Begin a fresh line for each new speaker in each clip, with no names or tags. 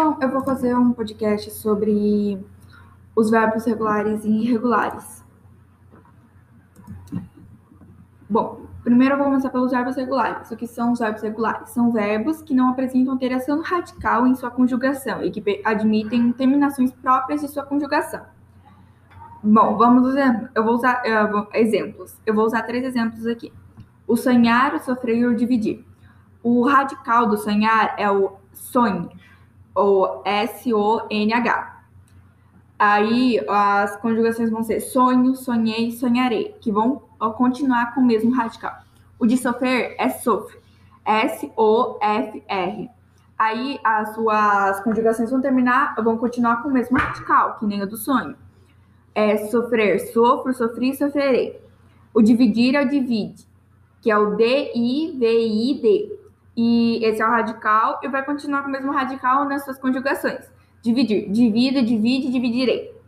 Bom, eu vou fazer um podcast sobre os verbos regulares e irregulares. Bom, primeiro eu vou começar pelos verbos regulares. O que são os verbos regulares? São verbos que não apresentam alteração radical em sua conjugação e que admitem terminações próprias de sua conjugação. Bom, vamos usar, eu vou usar exemplos. Eu vou usar três exemplos aqui. O sonhar, o sofrer e o dividir. O radical do sonhar é o sonho ou S-O-N-H. Aí as conjugações vão ser sonho, sonhei, sonharei, que vão continuar com o mesmo radical. O de sofrer é sofre, S-O-F-R. Aí as suas conjugações vão terminar, vão continuar com o mesmo radical, que nem o do sonho. É sofrer, sofro, sofri, sofrerei. O dividir é o divide, que é o D-I-V-I-D. E esse é o radical e vai continuar com o mesmo radical nas suas conjugações. Dividir, divido, divide, dividirei.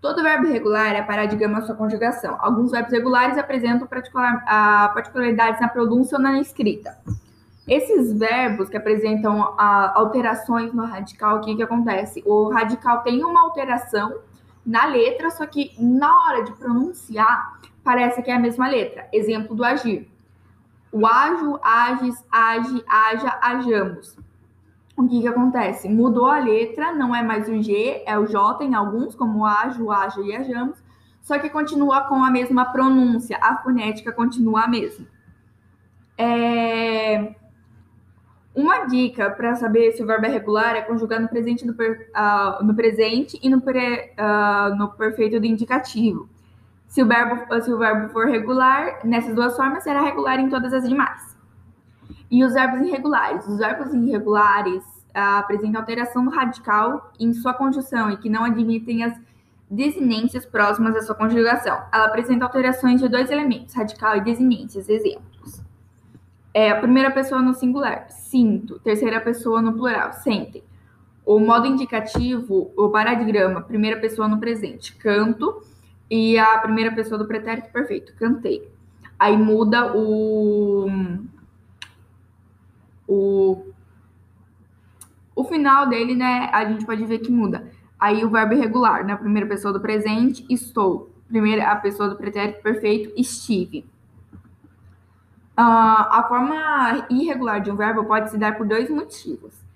Todo verbo regular é paradigma sua conjugação. Alguns verbos regulares apresentam particular, uh, particularidades na pronúncia ou na escrita. Esses verbos que apresentam uh, alterações no radical, o que, que acontece? O radical tem uma alteração na letra, só que na hora de pronunciar parece que é a mesma letra. Exemplo do agir. O ajo, ages, age, aja, ajamos. O que, que acontece? Mudou a letra, não é mais o G, é o J em alguns, como ajo, aja e ajamos, só que continua com a mesma pronúncia, a fonética continua a mesma. É... Uma dica para saber se o verbo é regular é conjugar no presente, no, per, uh, no presente e no, pre, uh, no perfeito do indicativo. Se o, verbo, se o verbo for regular, nessas duas formas, será regular em todas as demais. E os verbos irregulares. Os verbos irregulares uh, apresentam alteração radical em sua conjunção e que não admitem as desinências próximas à sua conjugação. Ela apresenta alterações de dois elementos, radical e desinências. Exemplos. É a primeira pessoa no singular, sinto. Terceira pessoa no plural, sentem. O modo indicativo, o paradigma, primeira pessoa no presente, canto e a primeira pessoa do pretérito perfeito, cantei. Aí muda o o o final dele, né? A gente pode ver que muda. Aí o verbo irregular, na né, primeira pessoa do presente, estou. Primeira a pessoa do pretérito perfeito, estive. Uh, a forma irregular de um verbo pode se dar por dois motivos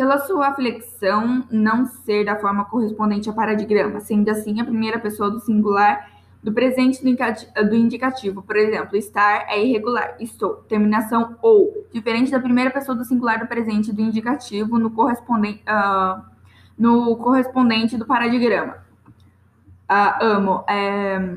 pela sua flexão não ser da forma correspondente ao paradigma, sendo assim a primeira pessoa do singular do presente do indicativo. Por exemplo, estar é irregular, estou. Terminação ou, diferente da primeira pessoa do singular do presente do indicativo no correspondente, uh, no correspondente do paradigma. Uh, amo. É,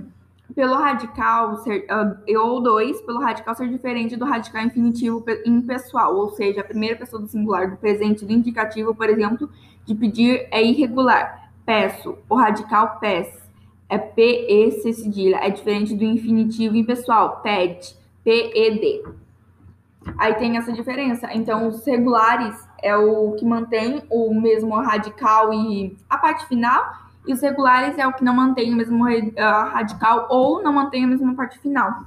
pelo radical ser, uh, ou dois, pelo radical ser diferente do radical infinitivo impessoal, ou seja, a primeira pessoa do singular do presente do indicativo, por exemplo, de pedir é irregular. Peço, o radical pes é P-E-C cedilha, é diferente do infinitivo impessoal, pede, P-E-D. Aí tem essa diferença. Então, os regulares é o que mantém o mesmo radical e a parte final, e os regulares é o que não mantém o mesmo uh, radical ou não mantém a mesma parte final.